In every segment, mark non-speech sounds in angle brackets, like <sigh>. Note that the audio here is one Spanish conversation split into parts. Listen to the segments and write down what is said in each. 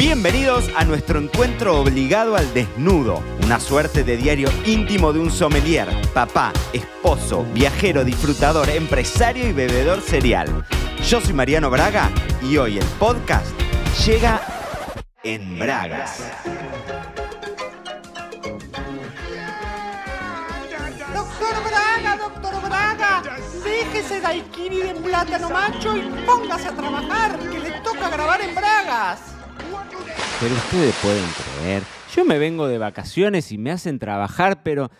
Bienvenidos a nuestro encuentro obligado al desnudo, una suerte de diario íntimo de un sommelier, papá, esposo, viajero, disfrutador, empresario y bebedor serial. Yo soy Mariano Braga y hoy el podcast llega en Bragas. Doctor Braga, doctor Braga, déjese daiquiri de plátano macho y póngase a trabajar, que le toca grabar en Bragas. Pero ustedes pueden creer, yo me vengo de vacaciones y me hacen trabajar, pero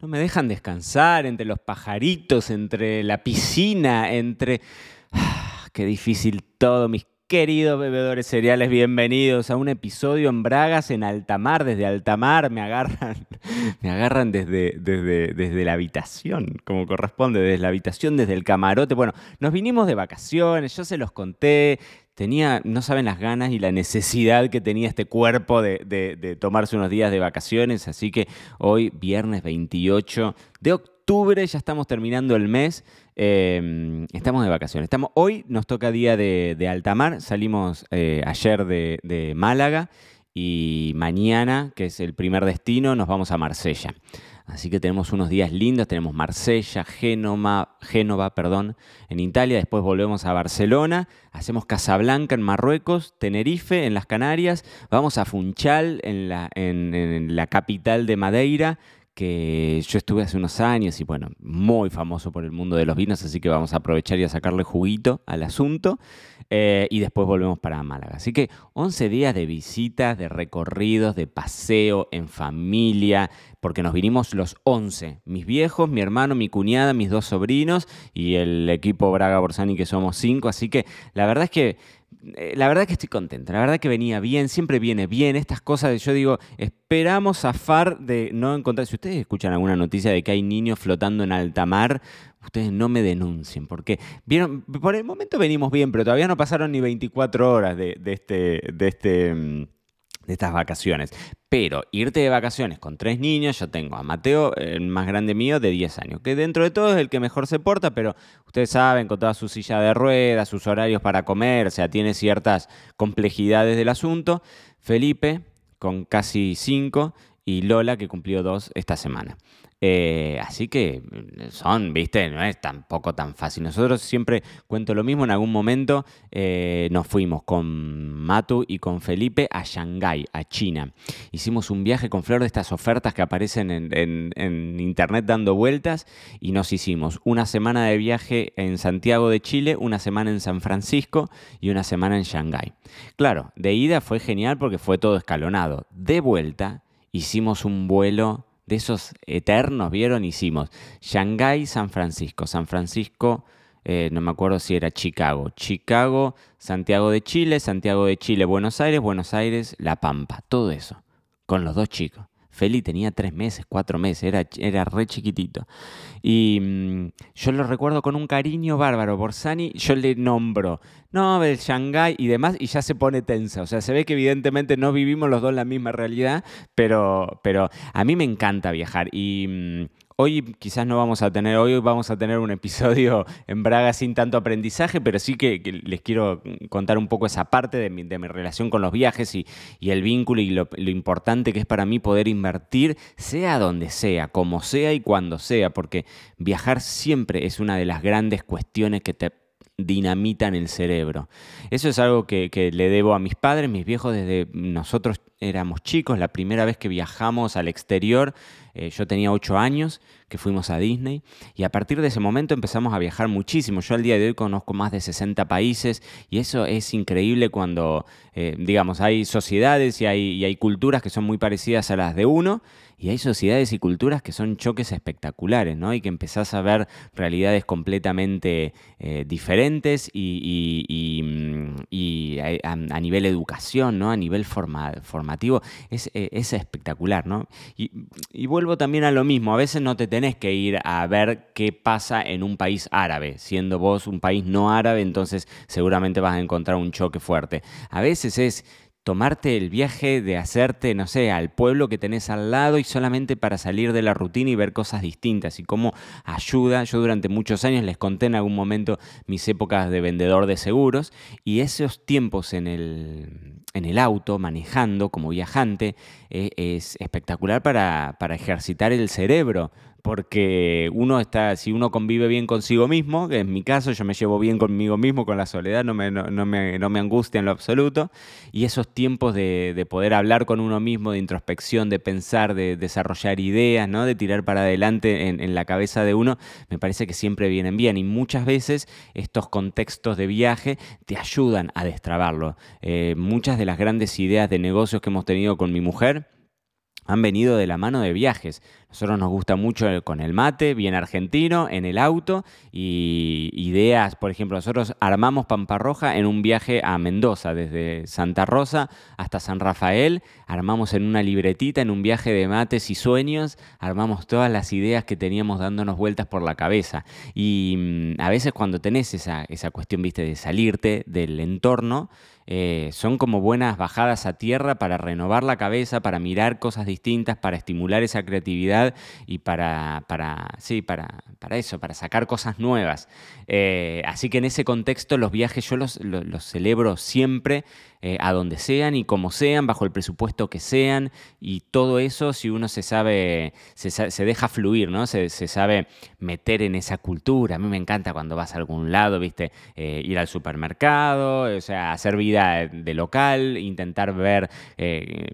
no me dejan descansar entre los pajaritos, entre la piscina, entre... Ah, qué difícil todo, mis Queridos bebedores cereales, bienvenidos a un episodio en Bragas, en Altamar. Desde Altamar me agarran, <laughs> me agarran desde, desde, desde la habitación, como corresponde, desde la habitación, desde el camarote. Bueno, nos vinimos de vacaciones, yo se los conté, tenía, no saben las ganas y la necesidad que tenía este cuerpo de, de, tomarse unos días de vacaciones, así que hoy, viernes 28 de octubre, ya estamos terminando el mes, Em, estamos de vacaciones. Estamos, hoy nos toca día de, de altamar. Salimos eh, ayer de, Málaga y mañana, que es el primer destino, nos vamos a Marsella. Así que tenemos unos días lindos. Tenemos Marsella, Génova, perdón, en Italia. Después volvemos a Barcelona. Hacemos Casablanca en Marruecos, Tenerife en las Canarias. Vamos a Funchal en la, en la capital de Madeira que yo estuve hace unos años y bueno, muy famoso por el mundo de los vinos, así que vamos a aprovechar y a sacarle juguito al asunto eh, y después volvemos para Málaga. Así que 11 días de visitas, de recorridos, de paseo en familia, porque nos vinimos los 11, mis viejos, mi hermano, mi cuñada, mis dos sobrinos y el equipo Braga Borsani que somos cinco, así que la verdad es que la verdad que estoy contento, la verdad que venía bien, siempre viene bien estas cosas yo digo, esperamos zafar de no encontrar, si ustedes escuchan alguna noticia de que hay niños flotando en alta mar, ustedes no me denuncien, porque vieron, por el momento venimos bien, pero todavía no pasaron ni 24 horas de, de este, de este mm, de estas vacaciones. Pero irte de vacaciones con tres niños, yo tengo a Mateo, el más grande mío, de 10 años, que dentro de todo es el que mejor se porta, pero ustedes saben, con toda su silla de ruedas, sus horarios para comer, o sea, tiene ciertas complejidades del asunto. Felipe, con casi 5, y Lola, que cumplió 2 esta semana. Eh, así que mm, son, viste, no es tampoco tan fácil. Nosotros siempre cuento lo mismo, en algún momento eh, nos fuimos con Matu y con Felipe a Shanghái, a China. Hicimos un viaje con Flor de estas ofertas que aparecen en, internet dando vueltas y nos hicimos una semana de viaje en Santiago de Chile, una semana en San Francisco y una semana en Shanghái. Claro, de ida fue genial porque fue todo escalonado. De vuelta hicimos un vuelo de esos eternos, ¿vieron? Hicimos Shanghái, San Francisco, San Francisco, eh, no me acuerdo si era Chicago, Chicago, Santiago de Chile, Santiago de Chile, Buenos Aires, Buenos Aires, La Pampa, todo eso, con los dos chicos. Feli tenía tres meses, cuatro meses, era, era re chiquitito. Y mm, yo lo recuerdo con un cariño bárbaro. Borsani, yo le nombro, no, el Shanghái y demás, y ya se pone tensa. O sea, se ve que evidentemente no vivimos los dos la misma realidad, pero, pero a mí me encanta viajar. Y mm, Hoy quizás no vamos a tener, hoy vamos a tener un episodio <laughs> en Braga sin tanto aprendizaje, pero sí que, les quiero contar un poco esa parte de mi, relación con los viajes y, el vínculo y lo, importante que es para mí poder invertir, sea donde sea, como sea y cuando sea, porque viajar siempre es una de las grandes cuestiones que te dinamitan el cerebro. Eso es algo que, que, le debo a mis padres, mis viejos, desde nosotros éramos chicos, la primera vez que viajamos al exterior eh, yo tenía ocho años que fuimos a Disney y a partir de ese momento empezamos a viajar muchísimo. Yo al día de hoy conozco más de 60 países y eso es increíble cuando, eh, digamos, hay sociedades y hay, y hay culturas que son muy parecidas a las de uno y hay sociedades y culturas que son choques espectaculares, ¿no? Y que empezás a ver realidades completamente eh, diferentes y, y, a, nivel educación, ¿no? A nivel formativo, es, es, espectacular, ¿no? Y, vuelvo también a lo mismo, a veces no te tenés que ir a ver qué pasa en un país árabe, siendo vos un país no árabe, entonces seguramente vas a encontrar un choque fuerte. A veces es tomarte el viaje de hacerte, no sé, al pueblo que tenés al lado y solamente para salir de la rutina y ver cosas distintas y cómo ayuda. Yo durante muchos años les conté en algún momento mis épocas de vendedor de seguros y esos tiempos en el, en el auto, manejando como viajante, eh, es espectacular para, para ejercitar el cerebro porque uno está, si uno convive bien consigo mismo, que en mi caso yo me llevo bien conmigo mismo, con la soledad, no me, no, me, no me angustia en lo absoluto, y esos tiempos de, de, poder hablar con uno mismo, de introspección, de pensar, de desarrollar ideas, ¿no? de tirar para adelante en, en la cabeza de uno, me parece que siempre vienen bien, y muchas veces estos contextos de viaje te ayudan a destrabarlo. Eh, muchas de las grandes ideas de negocios que hemos tenido con mi mujer, han venido de la mano de viajes. Nosotros nos gusta mucho con el mate, bien argentino, en el auto y ideas, por ejemplo, nosotros armamos Pampa Roja en un viaje a Mendoza, desde Santa Rosa hasta San Rafael, armamos en una libretita, en un viaje de mates y sueños, armamos todas las ideas que teníamos dándonos vueltas por la cabeza. Y mm, a veces cuando tenés esa, esa cuestión, viste, de salirte del entorno, eh, son como buenas bajadas a tierra para renovar la cabeza, para mirar cosas distintas, para estimular esa creatividad y para, para sí, para, para eso, para sacar cosas nuevas. Eh, así que en ese contexto los viajes yo los, celebro siempre eh, a donde sean y como sean, bajo el presupuesto que sean, y todo eso si uno se sabe, se, deja fluir, ¿no? Se, sabe meter en esa cultura. A mí me encanta cuando vas a algún lado, ¿viste? Ir al supermercado, o sea, hacer vida de local, intentar ver eh,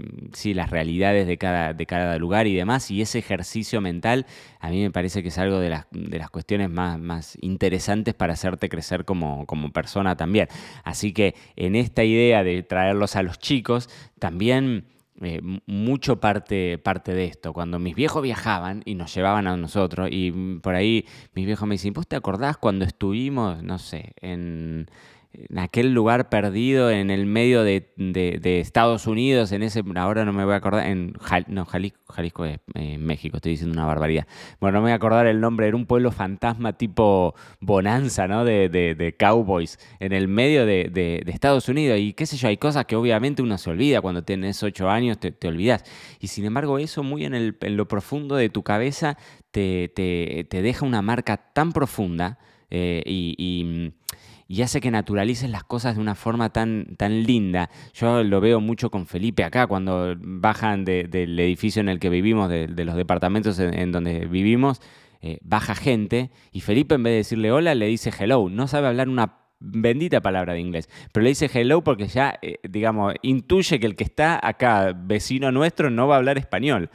las realidades de cada, de cada lugar y demás, y ese ejercicio mental a mí me parece que es algo de las, de las cuestiones más, más interesantes para hacerte crecer como, como persona también. Así que en esta idea de traerlos a los chicos, también eh, mucho parte, parte de esto. Cuando mis viejos viajaban y nos llevaban a nosotros, y por ahí mis viejos me dicen, ¿vos te acordás cuando estuvimos, no sé, en en aquel lugar perdido en el medio de, Estados Unidos, en ese, ahora no me voy a acordar, en no, Jalisco, es eh, México, estoy diciendo una barbaridad. Bueno, no me voy a acordar el nombre, era un pueblo fantasma tipo Bonanza, ¿no? De, cowboys, en el medio de, Estados Unidos. Y qué sé yo, hay cosas que obviamente uno se olvida cuando tienes ocho años, te, te olvidas. Y sin embargo, eso muy en, el, en lo profundo de tu cabeza te, te, deja una marca tan profunda eh, y y hace que naturalices las cosas de una forma tan, tan linda. Yo lo veo mucho con Felipe acá, cuando bajan del edificio en el que vivimos, de, los departamentos en, donde vivimos, eh, baja gente y Felipe en vez de decirle hola le dice hello. No sabe hablar una bendita palabra de inglés, pero le dice hello porque ya, eh, digamos, intuye que el que está acá, vecino nuestro, no va a hablar español.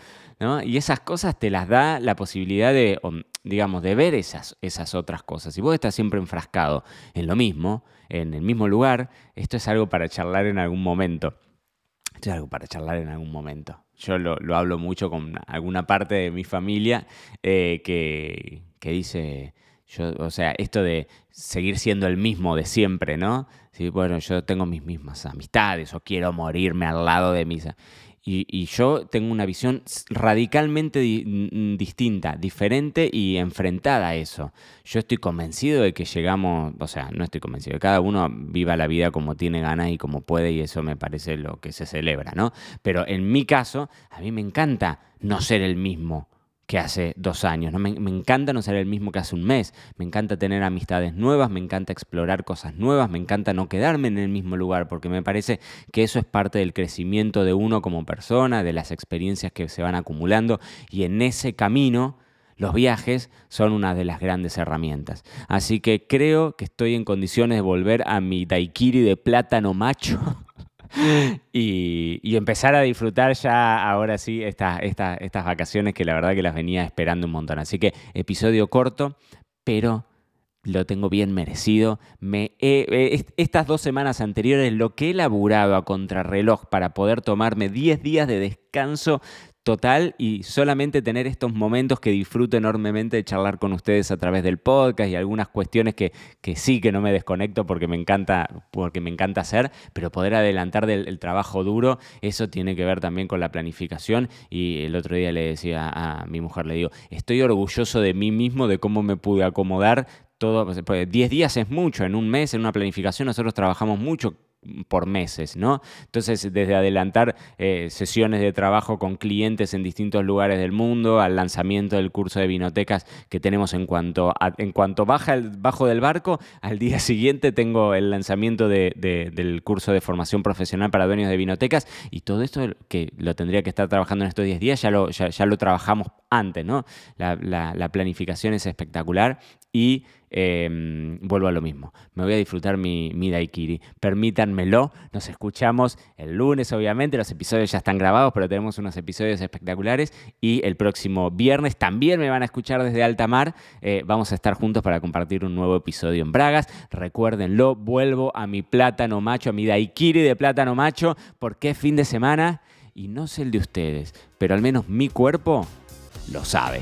Y esas cosas te las da la posibilidad de, digamos, de ver esas, esas otras cosas. Si vos estás siempre enfrascado en lo mismo, en el mismo lugar, esto es algo para charlar en algún momento. Esto es algo para charlar en algún momento. Yo lo, hablo mucho con alguna parte de mi familia eh, que, que dice, yo, o sea, esto de seguir siendo el mismo de siempre, ¿no? Sí, bueno, yo tengo mis mismas amistades o quiero morirme al lado de mis... Y, yo tengo una visión radicalmente distinta, diferente y enfrentada a eso. Yo estoy convencido de que llegamos, o sea, no estoy convencido, de que cada uno viva la vida como tiene ganas y como puede y eso me parece lo que se celebra, ¿no? Pero en mi caso, a mí me encanta no ser el mismo que hace dos años. ¿no? Me, encanta no ser el mismo que hace un mes. Me encanta tener amistades nuevas, me encanta explorar cosas nuevas, me encanta no quedarme en el mismo lugar, porque me parece que eso es parte del crecimiento de uno como persona, de las experiencias que se van acumulando y en ese camino los viajes son una de las grandes herramientas. Así que creo que estoy en condiciones de volver a mi daiquiri de plátano macho <laughs> <laughs> y, empezar a disfrutar ya ahora sí estas vacaciones que la verdad que las venía esperando un montón. Así que episodio corto, pero lo tengo bien merecido. Me estas dos semanas anteriores, lo que he laburado a contrarreloj para poder tomarme 10 días de descanso total y solamente tener estos momentos que disfruto enormemente de charlar con ustedes a través del podcast y algunas cuestiones que, que sí que no me desconecto porque me encanta, porque me encanta hacer, pero poder adelantar del trabajo duro, eso tiene que ver también con la planificación. Y el otro día le decía a mi mujer, le digo, estoy orgulloso de mí mismo, de cómo me pude acomodar todo, 10 días es mucho, en un mes, en una planificación nosotros trabajamos mucho por meses, ¿no? Entonces, desde adelantar eh, sesiones de trabajo con clientes en distintos lugares del mundo, al lanzamiento del curso de vinotecas que tenemos en cuanto, en cuanto baja el, bajo del barco, al día <laughs> siguiente tengo el lanzamiento del curso de formación profesional para dueños de vinotecas y todo esto que lo tendría que estar trabajando en estos 10 días, ya lo, ya, lo trabajamos antes, ¿no? la planificación es espectacular y em, vuelvo a lo mismo. Me voy a disfrutar mi, mi. Permítanmelo. Nos escuchamos el lunes, obviamente. Los episodios ya están grabados, pero tenemos unos episodios espectaculares. Y el próximo viernes también me van a escuchar desde alta mar. Eh, vamos a estar juntos para compartir un nuevo episodio en Bragas. Recuérdenlo, vuelvo a mi plátano macho, a mi Daikiri de plátano macho, porque es fin de semana. Y no sé el de ustedes, pero al menos mi cuerpo lo sabe.